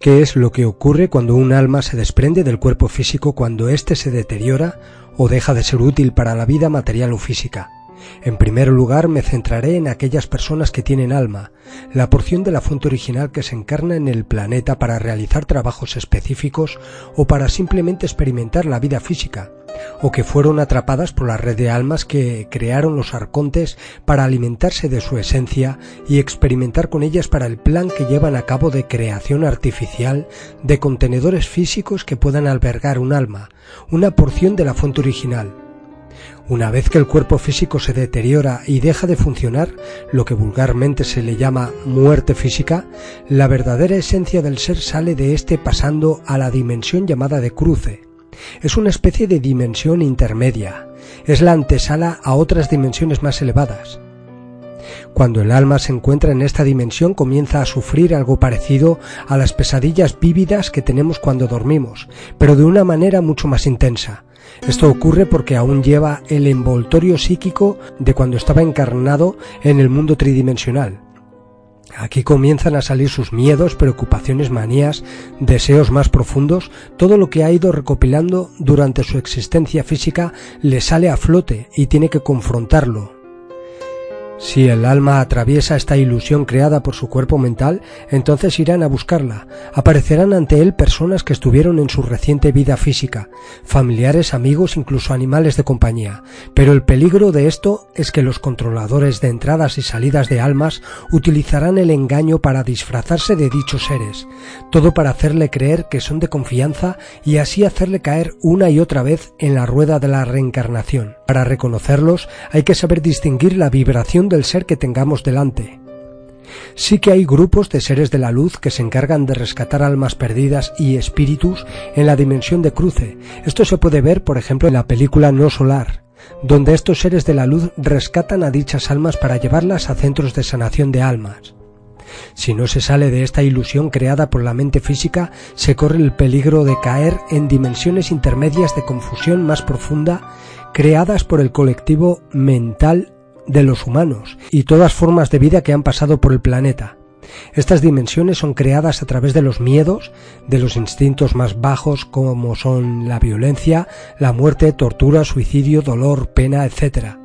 ¿Qué es lo que ocurre cuando un alma se desprende del cuerpo físico cuando éste se deteriora o deja de ser útil para la vida material o física? En primer lugar me centraré en aquellas personas que tienen alma, la porción de la fuente original que se encarna en el planeta para realizar trabajos específicos o para simplemente experimentar la vida física, o que fueron atrapadas por la red de almas que crearon los arcontes para alimentarse de su esencia y experimentar con ellas para el plan que llevan a cabo de creación artificial de contenedores físicos que puedan albergar un alma, una porción de la fuente original. Una vez que el cuerpo físico se deteriora y deja de funcionar, lo que vulgarmente se le llama muerte física, la verdadera esencia del ser sale de éste pasando a la dimensión llamada de cruce, es una especie de dimensión intermedia, es la antesala a otras dimensiones más elevadas. Cuando el alma se encuentra en esta dimensión comienza a sufrir algo parecido a las pesadillas vívidas que tenemos cuando dormimos, pero de una manera mucho más intensa. Esto ocurre porque aún lleva el envoltorio psíquico de cuando estaba encarnado en el mundo tridimensional. Aquí comienzan a salir sus miedos, preocupaciones, manías, deseos más profundos, todo lo que ha ido recopilando durante su existencia física le sale a flote y tiene que confrontarlo, si el alma atraviesa esta ilusión creada por su cuerpo mental, entonces irán a buscarla. Aparecerán ante él personas que estuvieron en su reciente vida física, familiares, amigos, incluso animales de compañía. Pero el peligro de esto es que los controladores de entradas y salidas de almas utilizarán el engaño para disfrazarse de dichos seres, todo para hacerle creer que son de confianza y así hacerle caer una y otra vez en la rueda de la reencarnación. Para reconocerlos hay que saber distinguir la vibración del ser que tengamos delante. Sí que hay grupos de seres de la luz que se encargan de rescatar almas perdidas y espíritus en la dimensión de cruce. Esto se puede ver, por ejemplo, en la película No Solar, donde estos seres de la luz rescatan a dichas almas para llevarlas a centros de sanación de almas. Si no se sale de esta ilusión creada por la mente física, se corre el peligro de caer en dimensiones intermedias de confusión más profunda creadas por el colectivo mental de los humanos y todas formas de vida que han pasado por el planeta. Estas dimensiones son creadas a través de los miedos, de los instintos más bajos como son la violencia, la muerte, tortura, suicidio, dolor, pena, etc.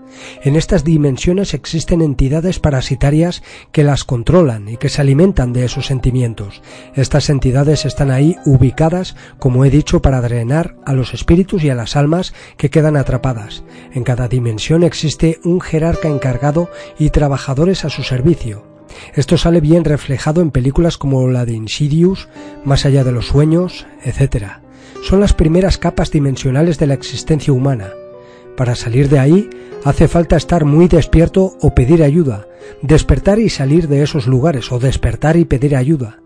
En estas dimensiones existen entidades parasitarias que las controlan y que se alimentan de esos sentimientos. Estas entidades están ahí ubicadas, como he dicho, para drenar a los espíritus y a las almas que quedan atrapadas. En cada dimensión existe un jerarca encargado y trabajadores a su servicio. Esto sale bien reflejado en películas como la de Insidious, Más allá de los sueños, etc. Son las primeras capas dimensionales de la existencia humana. Para salir de ahí hace falta estar muy despierto o pedir ayuda, despertar y salir de esos lugares o despertar y pedir ayuda.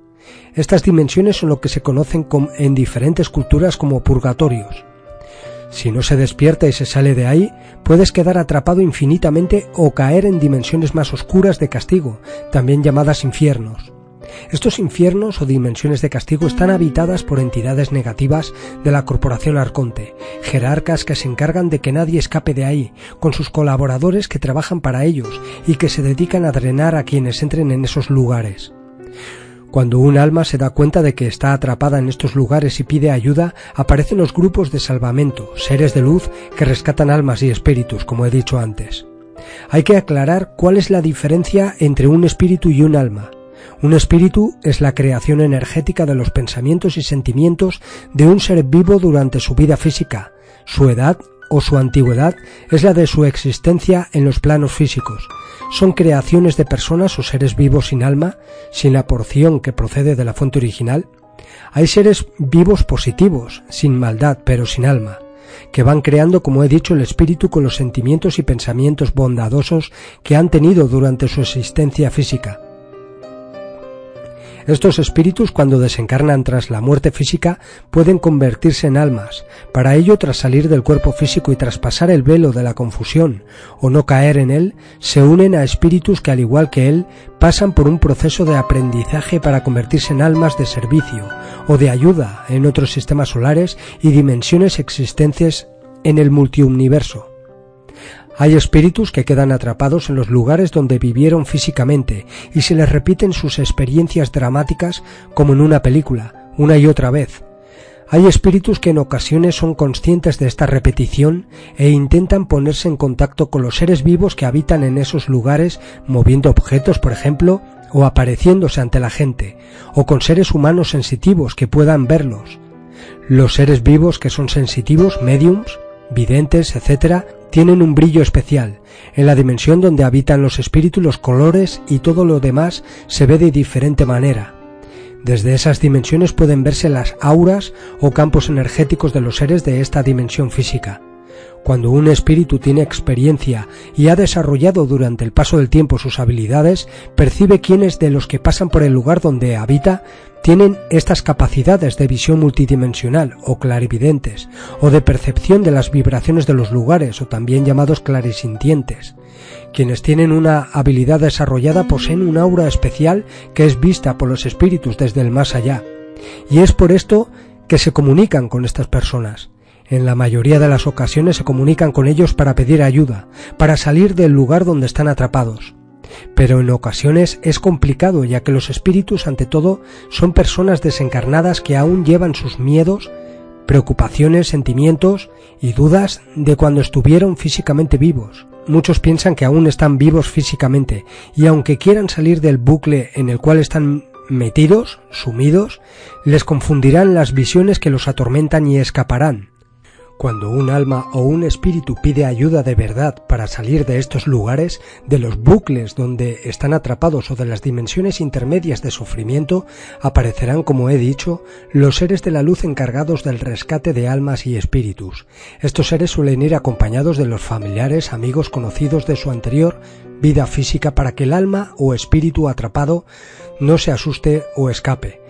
Estas dimensiones son lo que se conocen en diferentes culturas como purgatorios. Si no se despierta y se sale de ahí, puedes quedar atrapado infinitamente o caer en dimensiones más oscuras de castigo, también llamadas infiernos. Estos infiernos o dimensiones de castigo están habitadas por entidades negativas de la corporación Arconte, jerarcas que se encargan de que nadie escape de ahí, con sus colaboradores que trabajan para ellos y que se dedican a drenar a quienes entren en esos lugares. Cuando un alma se da cuenta de que está atrapada en estos lugares y pide ayuda, aparecen los grupos de salvamento, seres de luz que rescatan almas y espíritus, como he dicho antes. Hay que aclarar cuál es la diferencia entre un espíritu y un alma. Un espíritu es la creación energética de los pensamientos y sentimientos de un ser vivo durante su vida física, su edad o su antigüedad es la de su existencia en los planos físicos. Son creaciones de personas o seres vivos sin alma, sin la porción que procede de la fuente original. Hay seres vivos positivos, sin maldad, pero sin alma, que van creando, como he dicho, el espíritu con los sentimientos y pensamientos bondadosos que han tenido durante su existencia física. Estos espíritus cuando desencarnan tras la muerte física pueden convertirse en almas. Para ello, tras salir del cuerpo físico y traspasar el velo de la confusión o no caer en él, se unen a espíritus que al igual que él pasan por un proceso de aprendizaje para convertirse en almas de servicio o de ayuda en otros sistemas solares y dimensiones existentes en el multiuniverso. Hay espíritus que quedan atrapados en los lugares donde vivieron físicamente y se les repiten sus experiencias dramáticas como en una película, una y otra vez. Hay espíritus que en ocasiones son conscientes de esta repetición e intentan ponerse en contacto con los seres vivos que habitan en esos lugares moviendo objetos, por ejemplo, o apareciéndose ante la gente, o con seres humanos sensitivos que puedan verlos. Los seres vivos que son sensitivos, mediums, videntes, etc., tienen un brillo especial. En la dimensión donde habitan los espíritus, los colores y todo lo demás se ve de diferente manera. Desde esas dimensiones pueden verse las auras o campos energéticos de los seres de esta dimensión física. Cuando un espíritu tiene experiencia y ha desarrollado durante el paso del tiempo sus habilidades, percibe quiénes de los que pasan por el lugar donde habita tienen estas capacidades de visión multidimensional o clarividentes, o de percepción de las vibraciones de los lugares, o también llamados clarisintientes. Quienes tienen una habilidad desarrollada poseen un aura especial que es vista por los espíritus desde el más allá. Y es por esto que se comunican con estas personas. En la mayoría de las ocasiones se comunican con ellos para pedir ayuda, para salir del lugar donde están atrapados. Pero en ocasiones es complicado ya que los espíritus ante todo son personas desencarnadas que aún llevan sus miedos, preocupaciones, sentimientos y dudas de cuando estuvieron físicamente vivos. Muchos piensan que aún están vivos físicamente y aunque quieran salir del bucle en el cual están metidos, sumidos, les confundirán las visiones que los atormentan y escaparán. Cuando un alma o un espíritu pide ayuda de verdad para salir de estos lugares, de los bucles donde están atrapados o de las dimensiones intermedias de sufrimiento, aparecerán, como he dicho, los seres de la luz encargados del rescate de almas y espíritus. Estos seres suelen ir acompañados de los familiares, amigos, conocidos de su anterior vida física para que el alma o espíritu atrapado no se asuste o escape,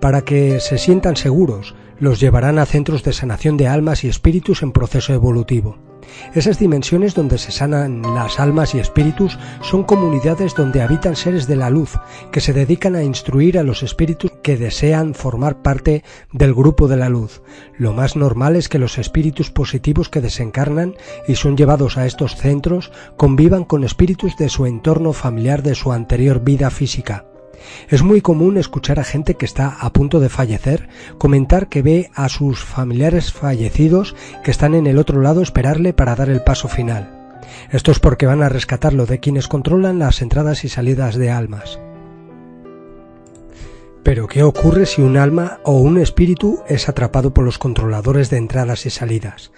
para que se sientan seguros, los llevarán a centros de sanación de almas y espíritus en proceso evolutivo. Esas dimensiones donde se sanan las almas y espíritus son comunidades donde habitan seres de la luz que se dedican a instruir a los espíritus que desean formar parte del grupo de la luz. Lo más normal es que los espíritus positivos que desencarnan y son llevados a estos centros convivan con espíritus de su entorno familiar de su anterior vida física. Es muy común escuchar a gente que está a punto de fallecer comentar que ve a sus familiares fallecidos que están en el otro lado esperarle para dar el paso final. Esto es porque van a rescatarlo de quienes controlan las entradas y salidas de almas. Pero ¿qué ocurre si un alma o un espíritu es atrapado por los controladores de entradas y salidas?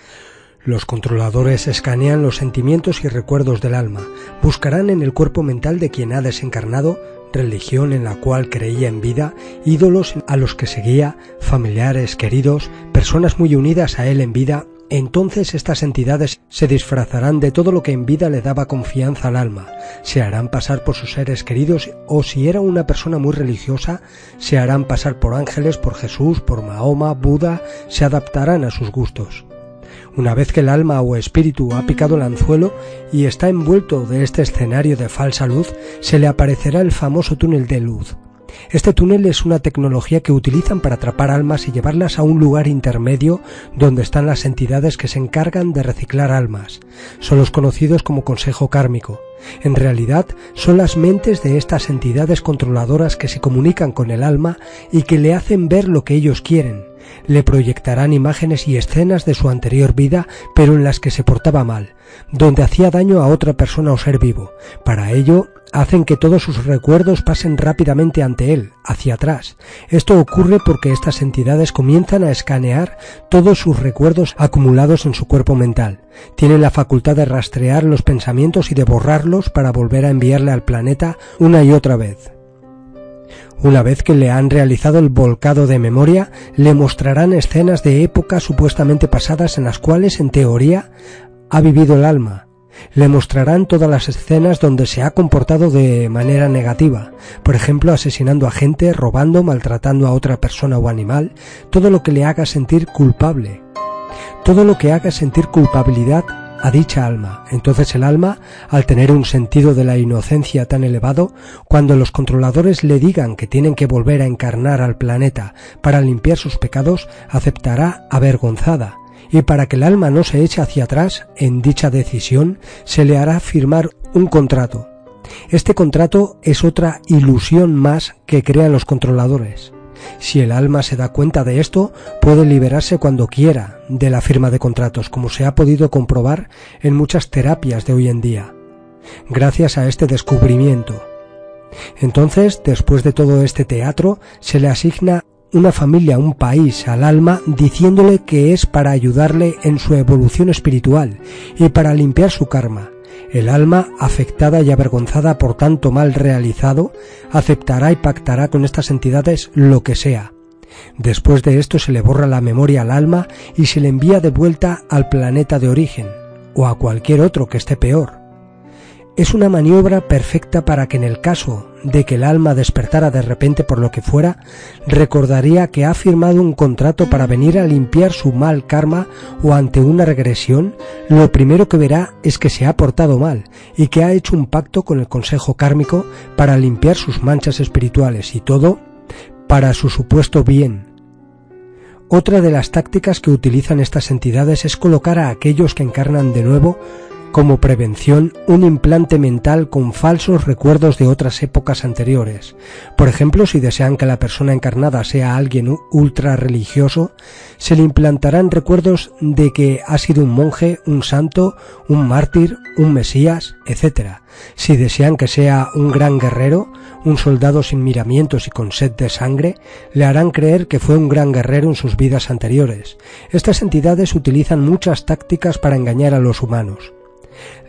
Los controladores escanean los sentimientos y recuerdos del alma, buscarán en el cuerpo mental de quien ha desencarnado religión en la cual creía en vida, ídolos a los que seguía, familiares, queridos, personas muy unidas a él en vida, entonces estas entidades se disfrazarán de todo lo que en vida le daba confianza al alma, se harán pasar por sus seres queridos o si era una persona muy religiosa, se harán pasar por ángeles, por Jesús, por Mahoma, Buda, se adaptarán a sus gustos. Una vez que el alma o espíritu ha picado el anzuelo y está envuelto de este escenario de falsa luz, se le aparecerá el famoso túnel de luz. Este túnel es una tecnología que utilizan para atrapar almas y llevarlas a un lugar intermedio donde están las entidades que se encargan de reciclar almas. Son los conocidos como Consejo Kármico. En realidad son las mentes de estas entidades controladoras que se comunican con el alma y que le hacen ver lo que ellos quieren, Le proyectarán imágenes y escenas de su anterior vida, pero en las que se portaba mal, donde hacía daño a otra persona o ser vivo. Para ello, hacen que todos sus recuerdos pasen rápidamente ante él, hacia atrás. Esto ocurre porque estas entidades comienzan a escanear todos sus recuerdos acumulados en su cuerpo mental. Tienen la facultad de rastrear los pensamientos y de borrarlos para volver a enviarle al planeta una y otra vez. Una vez que le han realizado el volcado de memoria, le mostrarán escenas de épocas supuestamente pasadas en las cuales, en teoría, ha vivido el alma, le mostrarán todas las escenas donde se ha comportado de manera negativa, por ejemplo asesinando a gente, robando, maltratando a otra persona o animal, todo lo que le haga sentir culpable, todo lo que haga sentir culpabilidad a dicha alma. Entonces el alma, al tener un sentido de la inocencia tan elevado, cuando los controladores le digan que tienen que volver a encarnar al planeta para limpiar sus pecados, aceptará avergonzada y para que el alma no se eche hacia atrás en dicha decisión, se le hará firmar un contrato. Este contrato es otra ilusión más que crean los controladores. Si el alma se da cuenta de esto, puede liberarse cuando quiera de la firma de contratos, como se ha podido comprobar en muchas terapias de hoy en día, gracias a este descubrimiento. Entonces, después de todo este teatro, se le asigna una familia, un país al alma diciéndole que es para ayudarle en su evolución espiritual y para limpiar su karma. El alma, afectada y avergonzada por tanto mal realizado, aceptará y pactará con estas entidades lo que sea. Después de esto se le borra la memoria al alma y se le envía de vuelta al planeta de origen, o a cualquier otro que esté peor es una maniobra perfecta para que en el caso de que el alma despertara de repente por lo que fuera, recordaría que ha firmado un contrato para venir a limpiar su mal karma o ante una regresión, lo primero que verá es que se ha portado mal y que ha hecho un pacto con el Consejo Kármico para limpiar sus manchas espirituales y todo para su supuesto bien. Otra de las tácticas que utilizan estas entidades es colocar a aquellos que encarnan de nuevo como prevención un implante mental con falsos recuerdos de otras épocas anteriores. Por ejemplo, si desean que la persona encarnada sea alguien ultra religioso, se le implantarán recuerdos de que ha sido un monje, un santo, un mártir, un mesías, etc. Si desean que sea un gran guerrero, un soldado sin miramientos y con sed de sangre, le harán creer que fue un gran guerrero en sus vidas anteriores. Estas entidades utilizan muchas tácticas para engañar a los humanos.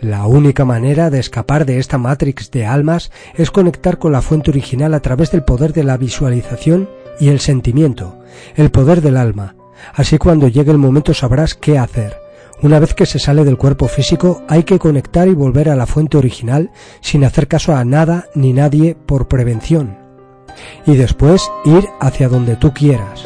La única manera de escapar de esta matrix de almas es conectar con la fuente original a través del poder de la visualización y el sentimiento, el poder del alma. Así cuando llegue el momento sabrás qué hacer. Una vez que se sale del cuerpo físico hay que conectar y volver a la fuente original sin hacer caso a nada ni nadie por prevención. Y después ir hacia donde tú quieras.